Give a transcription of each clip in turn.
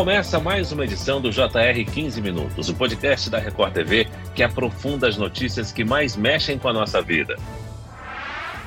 Começa mais uma edição do JR 15 Minutos, o podcast da Record TV que aprofunda as notícias que mais mexem com a nossa vida.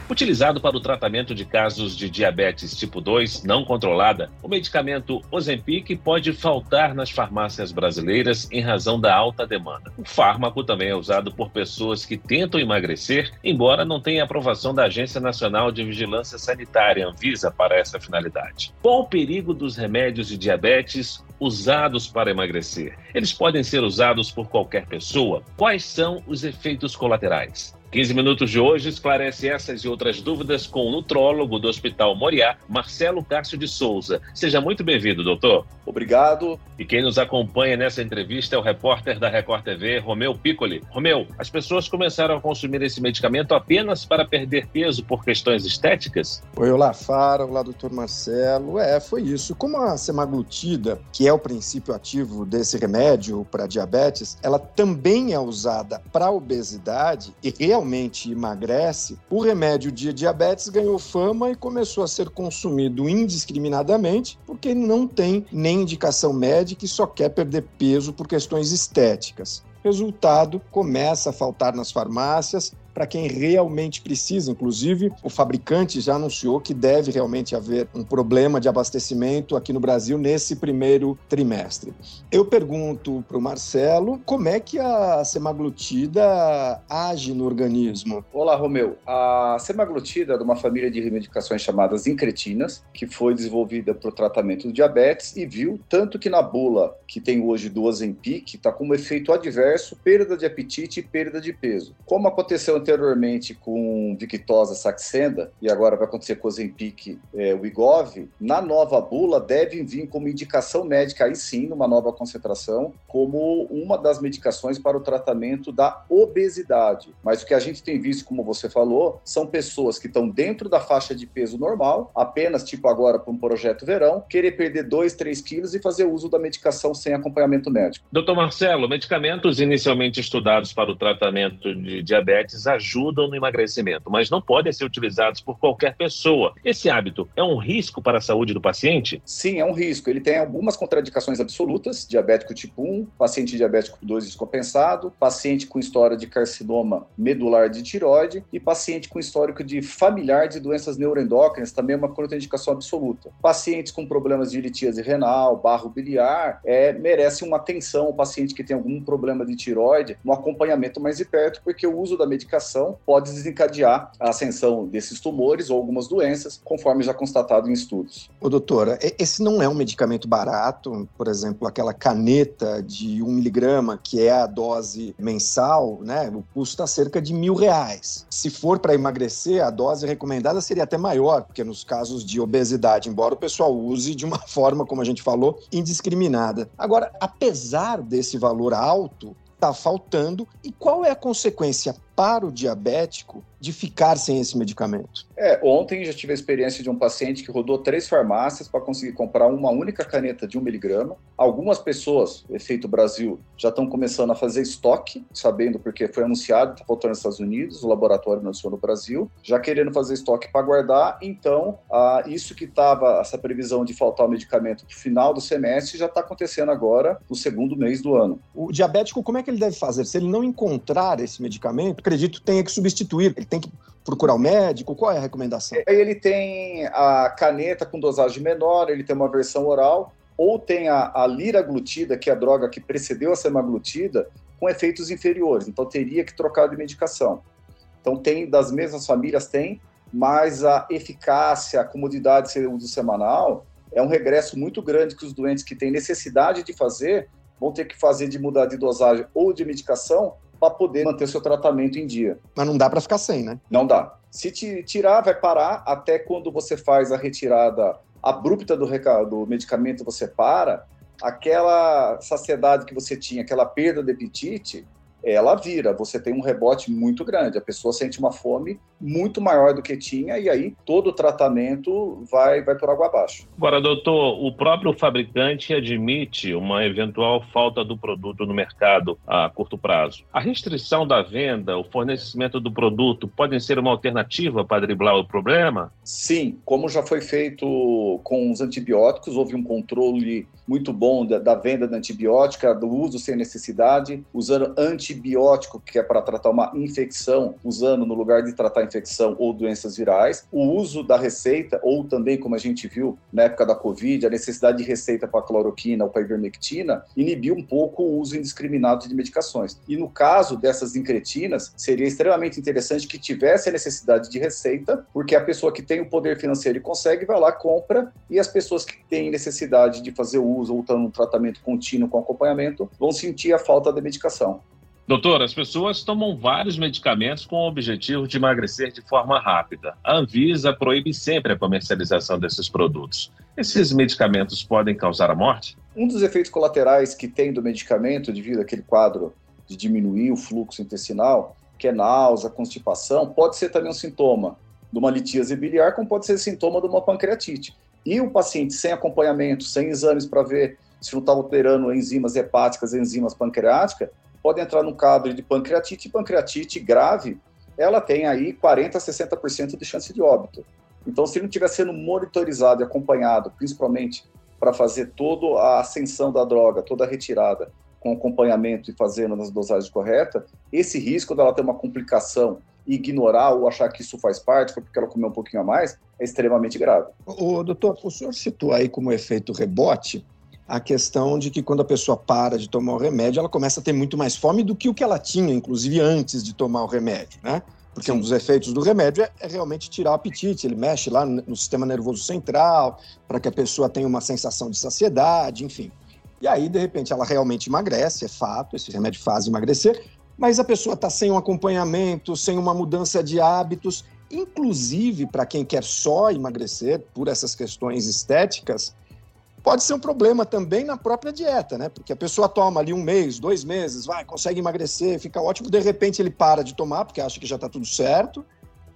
Utilizado para o tratamento de casos de diabetes tipo 2 não controlada, o medicamento Ozempic pode faltar nas farmácias brasileiras em razão da alta demanda. O fármaco também é usado por pessoas que tentam emagrecer, embora não tenha aprovação da Agência Nacional de Vigilância Sanitária, Anvisa, para essa finalidade. Qual o perigo dos remédios de diabetes usados para emagrecer? Eles podem ser usados por qualquer pessoa? Quais são os efeitos colaterais? 15 minutos de hoje esclarece essas e outras dúvidas com o nutrólogo do Hospital Moriá, Marcelo Cássio de Souza. Seja muito bem-vindo, doutor. Obrigado. E quem nos acompanha nessa entrevista é o repórter da Record TV, Romeu Piccoli. Romeu, as pessoas começaram a consumir esse medicamento apenas para perder peso por questões estéticas? Oi, olá, Fara. Olá, doutor Marcelo. É, foi isso. Como a semaglutida, que é o princípio ativo desse remédio para diabetes, ela também é usada para obesidade e realmente realmente emagrece, o remédio de diabetes ganhou fama e começou a ser consumido indiscriminadamente porque não tem nem indicação médica e só quer perder peso por questões estéticas. Resultado, começa a faltar nas farmácias, para quem realmente precisa. Inclusive, o fabricante já anunciou que deve realmente haver um problema de abastecimento aqui no Brasil nesse primeiro trimestre. Eu pergunto para o Marcelo como é que a semaglutida age no organismo. Olá, Romeu. A semaglutida é de uma família de medicações chamadas incretinas, que foi desenvolvida para o tratamento do diabetes e viu tanto que na bula que tem hoje do Ozempic está como efeito adverso perda de apetite e perda de peso. Como aconteceu anteriormente com Victosa Saxenda, e agora vai acontecer com o Zempic, é, o Igov, na nova bula devem vir como indicação médica, aí sim, numa nova concentração, como uma das medicações para o tratamento da obesidade. Mas o que a gente tem visto, como você falou, são pessoas que estão dentro da faixa de peso normal, apenas, tipo agora, para um projeto verão, querer perder 2, 3 quilos e fazer uso da medicação sem acompanhamento médico. Doutor Marcelo, medicamentos inicialmente estudados para o tratamento de diabetes ajudam no emagrecimento, mas não podem ser utilizados por qualquer pessoa. Esse hábito é um risco para a saúde do paciente? Sim, é um risco. Ele tem algumas contraindicações absolutas: diabético tipo 1, paciente diabético 2 descompensado, paciente com história de carcinoma medular de tiroide e paciente com histórico de familiar de doenças neuroendócrinas, também é uma contraindicação absoluta. Pacientes com problemas de litíase renal, barro biliar, é, merece uma atenção. O paciente que tem algum problema de tiroide, um acompanhamento mais de perto, porque o uso da medicação medicação pode desencadear a ascensão desses tumores ou algumas doenças, conforme já constatado em estudos. Ô, doutora, esse não é um medicamento barato, por exemplo, aquela caneta de um miligrama, que é a dose mensal, né? O custo está cerca de mil reais. Se for para emagrecer, a dose recomendada seria até maior, porque nos casos de obesidade, embora o pessoal use de uma forma, como a gente falou, indiscriminada. Agora, apesar desse valor alto, está faltando e qual é a consequência para o diabético de ficar sem esse medicamento? É, ontem já tive a experiência de um paciente que rodou três farmácias para conseguir comprar uma única caneta de um miligrama. Algumas pessoas, efeito Brasil, já estão começando a fazer estoque, sabendo porque foi anunciado, está faltando nos Estados Unidos, o laboratório anunciou no Brasil, já querendo fazer estoque para guardar. Então, ah, isso que estava, essa previsão de faltar o medicamento no final do semestre, já está acontecendo agora, no segundo mês do ano. O diabético, como é que ele deve fazer? Se ele não encontrar esse medicamento, acredito tenha que substituir, ele tem que procurar o médico? Qual é a recomendação? Ele tem a caneta com dosagem menor, ele tem uma versão oral, ou tem a, a liraglutida, que é a droga que precedeu a semaglutida, com efeitos inferiores. Então teria que trocar de medicação. Então tem das mesmas famílias tem, mas a eficácia, a comodidade de ser uso semanal é um regresso muito grande que os doentes que têm necessidade de fazer vão ter que fazer de mudar de dosagem ou de medicação para poder manter seu tratamento em dia. Mas não dá para ficar sem, né? Não dá. Se te tirar, vai parar até quando você faz a retirada abrupta do, do medicamento, você para. Aquela saciedade que você tinha, aquela perda de apetite, ela vira, você tem um rebote muito grande, a pessoa sente uma fome muito maior do que tinha e aí todo o tratamento vai, vai por água abaixo. Agora, doutor, o próprio fabricante admite uma eventual falta do produto no mercado a curto prazo. A restrição da venda, o fornecimento do produto podem ser uma alternativa para driblar o problema? Sim, como já foi feito com os antibióticos, houve um controle muito bom da, da venda da antibiótica, do uso sem necessidade, usando antibiótico, que é para tratar uma infecção, usando no lugar de tratar infecção ou doenças virais, o uso da receita, ou também, como a gente viu na época da Covid, a necessidade de receita para cloroquina ou para ivermectina, inibiu um pouco o uso indiscriminado de medicações. E no caso dessas incretinas, seria extremamente interessante que tivesse a necessidade de receita, porque a pessoa que tem o poder financeiro e consegue, vai lá, compra, e as pessoas que têm necessidade de fazer o uso ou estão no tratamento contínuo com acompanhamento vão sentir a falta da medicação. Doutor, as pessoas tomam vários medicamentos com o objetivo de emagrecer de forma rápida. A Anvisa proíbe sempre a comercialização desses produtos. Esses medicamentos podem causar a morte? Um dos efeitos colaterais que tem do medicamento, devido àquele quadro de diminuir o fluxo intestinal, que é náusea, constipação, pode ser também um sintoma de uma litíase biliar, como pode ser sintoma de uma pancreatite. E o paciente sem acompanhamento, sem exames para ver se não está alterando enzimas hepáticas, enzimas pancreáticas, pode entrar no quadro de pancreatite. E pancreatite grave, ela tem aí 40% a 60% de chance de óbito. Então, se não estiver sendo monitorizado e acompanhado, principalmente para fazer toda a ascensão da droga, toda a retirada, com acompanhamento e fazendo nas dosagens corretas, esse risco dela ter uma complicação ignorar ou achar que isso faz parte, porque ela comeu um pouquinho a mais, é extremamente grave. O doutor, o senhor citou aí como efeito rebote a questão de que quando a pessoa para de tomar o remédio, ela começa a ter muito mais fome do que o que ela tinha, inclusive antes de tomar o remédio, né? Porque Sim. um dos efeitos do remédio é, é, realmente tirar o apetite, ele mexe lá no sistema nervoso central, para que a pessoa tenha uma sensação de saciedade, enfim. E aí, de repente, ela realmente emagrece, é fato, esse remédio faz emagrecer, mas a pessoa está sem um acompanhamento, sem uma mudança de hábitos, inclusive para quem quer só emagrecer por essas questões estéticas, pode ser um problema também na própria dieta, né? Porque a pessoa toma ali um mês, dois meses, vai, consegue emagrecer, fica ótimo, de repente ele para de tomar porque acha que já está tudo certo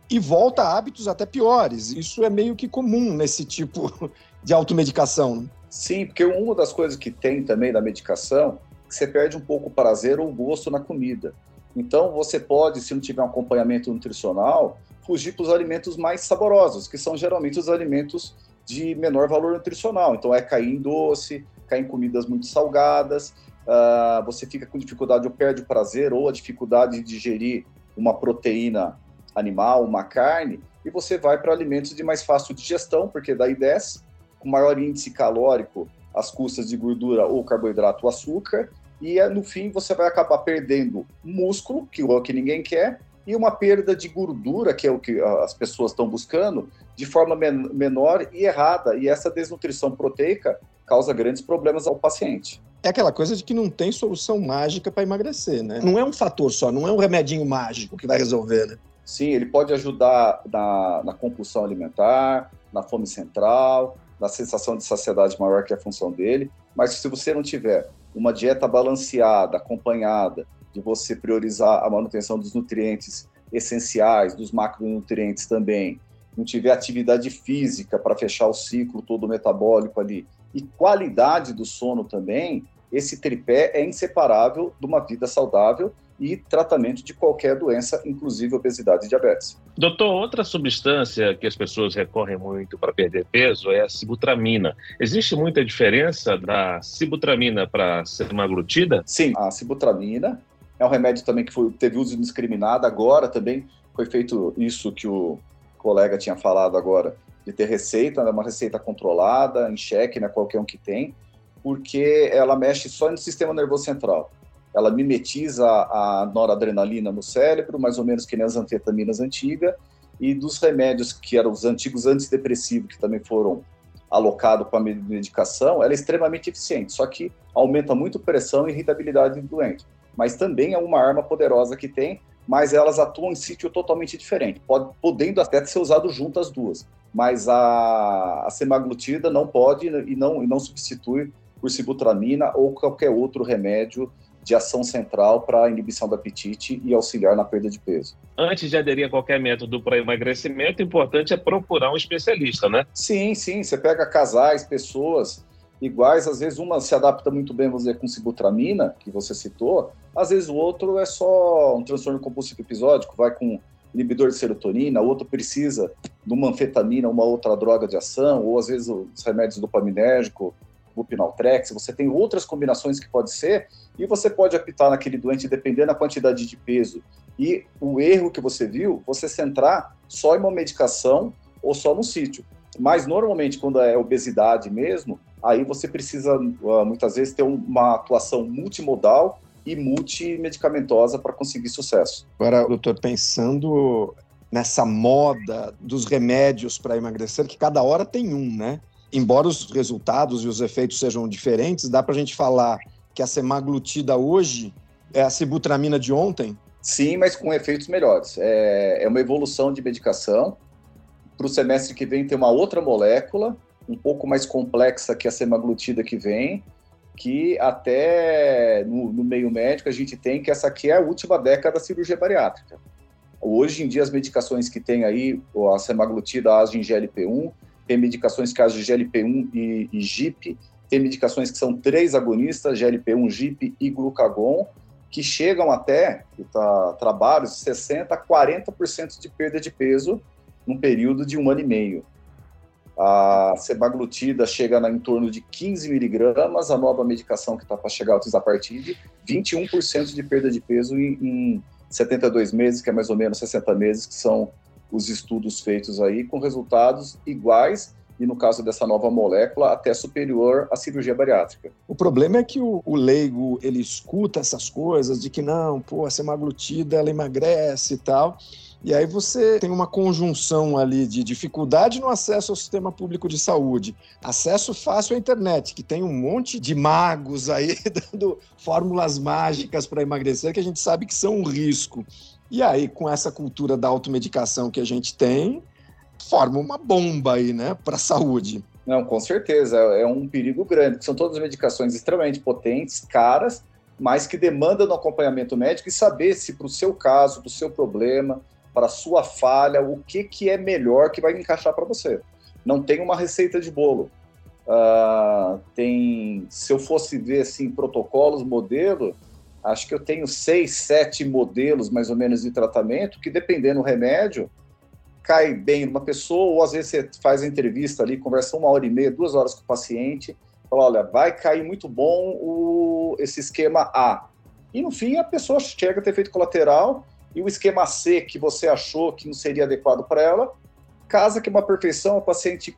e volta a hábitos até piores. Isso é meio que comum nesse tipo de automedicação. Né? Sim, porque uma das coisas que tem também da medicação você perde um pouco o prazer ou o gosto na comida. Então, você pode, se não tiver um acompanhamento nutricional, fugir para os alimentos mais saborosos, que são geralmente os alimentos de menor valor nutricional. Então, é cair em doce, cair em comidas muito salgadas, uh, você fica com dificuldade ou perde o prazer ou a dificuldade de digerir uma proteína animal, uma carne, e você vai para alimentos de mais fácil digestão, porque daí desce, com maior índice calórico as custas de gordura ou carboidrato ou açúcar, e no fim você vai acabar perdendo músculo, que é o que ninguém quer, e uma perda de gordura, que é o que as pessoas estão buscando, de forma men menor e errada. E essa desnutrição proteica causa grandes problemas ao paciente. É aquela coisa de que não tem solução mágica para emagrecer, né? Não é um fator só, não é um remedinho mágico que vai resolver, né? Sim, ele pode ajudar na, na compulsão alimentar, na fome central, na sensação de saciedade maior que é a função dele, mas se você não tiver uma dieta balanceada, acompanhada, de você priorizar a manutenção dos nutrientes essenciais, dos macronutrientes também, não tiver atividade física para fechar o ciclo todo metabólico ali, e qualidade do sono também, esse tripé é inseparável de uma vida saudável e tratamento de qualquer doença, inclusive obesidade e diabetes. Doutor, outra substância que as pessoas recorrem muito para perder peso é a sibutramina. Existe muita diferença da sibutramina para a semaglutida? Sim, a sibutramina é um remédio também que foi, teve uso indiscriminado, agora também foi feito isso que o colega tinha falado agora, de ter receita, é uma receita controlada, em xeque, né, qualquer um que tem, porque ela mexe só no sistema nervoso central ela mimetiza a noradrenalina no cérebro, mais ou menos que nem as anfetaminas antigas, e dos remédios que eram os antigos antidepressivos, que também foram alocados com a medicação, ela é extremamente eficiente, só que aumenta muito pressão e irritabilidade do doente. Mas também é uma arma poderosa que tem, mas elas atuam em sítio totalmente diferente, pode, podendo até ser usado junto as duas. Mas a, a semaglutida não pode e não, e não substitui por sibutramina ou qualquer outro remédio de ação central para a inibição do apetite e auxiliar na perda de peso. Antes de aderir a qualquer método para emagrecimento, o importante é procurar um especialista, né? Sim, sim. Você pega casais, pessoas iguais, às vezes uma se adapta muito bem, vamos dizer, com sibutramina, que você citou, às vezes o outro é só um transtorno compulsivo episódico, vai com inibidor de serotonina, o outro precisa de uma anfetamina, uma outra droga de ação, ou às vezes os remédios dopaminérgico, Lupinaltrex, você tem outras combinações que pode ser, e você pode apitar naquele doente dependendo da quantidade de peso. E o erro que você viu, você centrar só em uma medicação ou só no sítio. Mas normalmente, quando é obesidade mesmo, aí você precisa ah, muitas vezes ter uma atuação multimodal e multimedicamentosa para conseguir sucesso. Agora, doutor, pensando nessa moda dos remédios para emagrecer, que cada hora tem um, né? Embora os resultados e os efeitos sejam diferentes, dá para a gente falar que a semaglutida hoje é a sibutramina de ontem? Sim, mas com efeitos melhores. É, é uma evolução de medicação. Para o semestre que vem tem uma outra molécula, um pouco mais complexa que a semaglutida que vem, que até no, no meio médico a gente tem que essa aqui é a última década da cirurgia bariátrica. Hoje em dia as medicações que tem aí, a semaglutida, a GLP-1, tem medicações que agem GLP-1 e, e GIP, tem medicações que são três agonistas, GLP-1, GIP e glucagon, que chegam até, tá, trabalhos, 60% a 40% de perda de peso num período de um ano e meio. A semaglutida chega na, em torno de 15 miligramas, a nova medicação que está para chegar a partir de 21% de perda de peso em, em 72 meses, que é mais ou menos 60 meses, que são os estudos feitos aí com resultados iguais e no caso dessa nova molécula até superior à cirurgia bariátrica. O problema é que o, o, leigo ele escuta essas coisas de que não, pô, a semaglutida ela emagrece e tal. E aí você tem uma conjunção ali de dificuldade no acesso ao sistema público de saúde, acesso fácil à internet, que tem um monte de magos aí dando fórmulas mágicas para emagrecer que a gente sabe que são um risco. E aí, com essa cultura da automedicação que a gente tem, forma uma bomba aí, né, para a saúde. Não, com certeza, é um perigo grande. São todas medicações extremamente potentes, caras, mas que demandam acompanhamento médico e saber se para o seu caso, para o seu problema, para a sua falha, o que, que é melhor que vai encaixar para você. Não tem uma receita de bolo. Uh, tem, se eu fosse ver assim protocolos, modelo, acho que eu tenho seis, sete modelos mais ou menos de tratamento que, dependendo do remédio, cai bem numa pessoa, ou às vezes você faz a entrevista ali, conversa uma hora e meia, duas horas com o paciente, fala, olha, vai cair muito bom o, esse esquema A. E no fim a pessoa chega a ter efeito colateral e o esquema C que você achou que não seria adequado para ela, casa que é uma perfeição, o paciente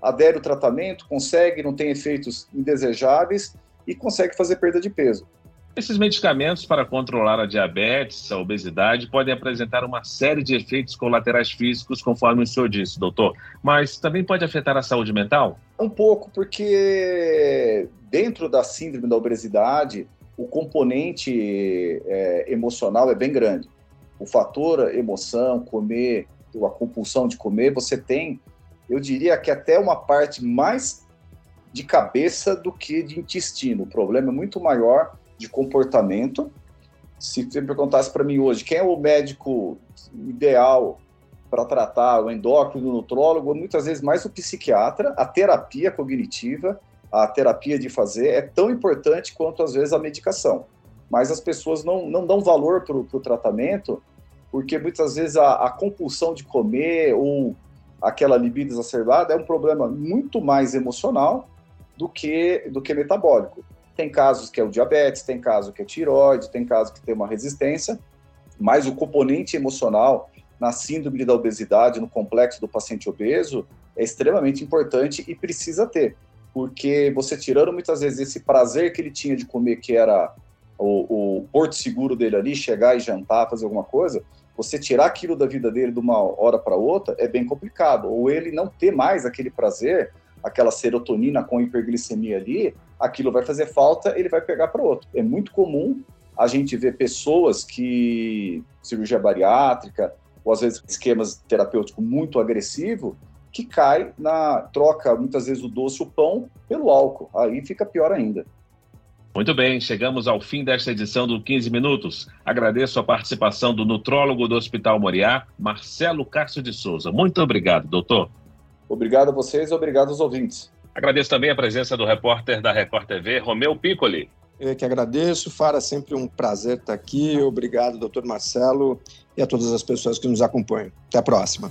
adere ao tratamento, consegue, não tem efeitos indesejáveis e consegue fazer perda de peso. Esses medicamentos para controlar a diabetes, a obesidade, podem apresentar uma série de efeitos colaterais físicos, conforme o senhor disse, doutor. Mas também pode afetar a saúde mental? Um pouco, porque dentro da síndrome da obesidade, o componente é, emocional é bem grande. O fator emoção, comer, a compulsão de comer, você tem, eu diria que até uma parte mais de cabeça do que de intestino. O problema é muito maior de comportamento. Se você perguntasse para mim hoje, quem é o médico ideal para tratar o endócrino, o nutrólogo, muitas vezes mais o psiquiatra, a terapia cognitiva, a terapia de fazer é tão importante quanto às vezes a medicação. Mas as pessoas não, não dão valor para o tratamento, porque muitas vezes a, a, compulsão de comer ou aquela libido exacerbada é um problema muito mais emocional do que, do que metabólico. Tem casos que é o diabetes, tem caso que é tiroide, tem caso que tem uma resistência, mas o componente emocional na síndrome da obesidade, no complexo do paciente obeso, é extremamente importante e precisa ter, porque você tirando muitas vezes esse prazer que ele tinha de comer, que era o, o porto seguro dele ali, chegar e jantar, fazer alguma coisa, você tirar aquilo da vida dele de uma hora para outra é bem complicado. Ou ele não ter mais aquele prazer, aquela serotonina com hiperglicemia ali, aquilo vai fazer falta, ele vai pegar para outro. É muito comum a gente ver pessoas que cirurgia bariátrica ou às vezes esquemas terapêuticos muito agressivo que cai na troca muitas vezes o doce o pão pelo álcool. Aí fica pior ainda. Muito bem, chegamos ao fim desta edição do 15 Minutos. Agradeço a participação do nutrólogo do Hospital Moriá, Marcelo Castro de Souza. Muito obrigado, doutor. Obrigado a vocês e obrigado aos ouvintes. Agradeço também a presença do repórter da Record TV, Romeu Piccoli. Eu que agradeço, Fara, sempre um prazer estar aqui. Obrigado, doutor Marcelo, e a todas as pessoas que nos acompanham. Até a próxima.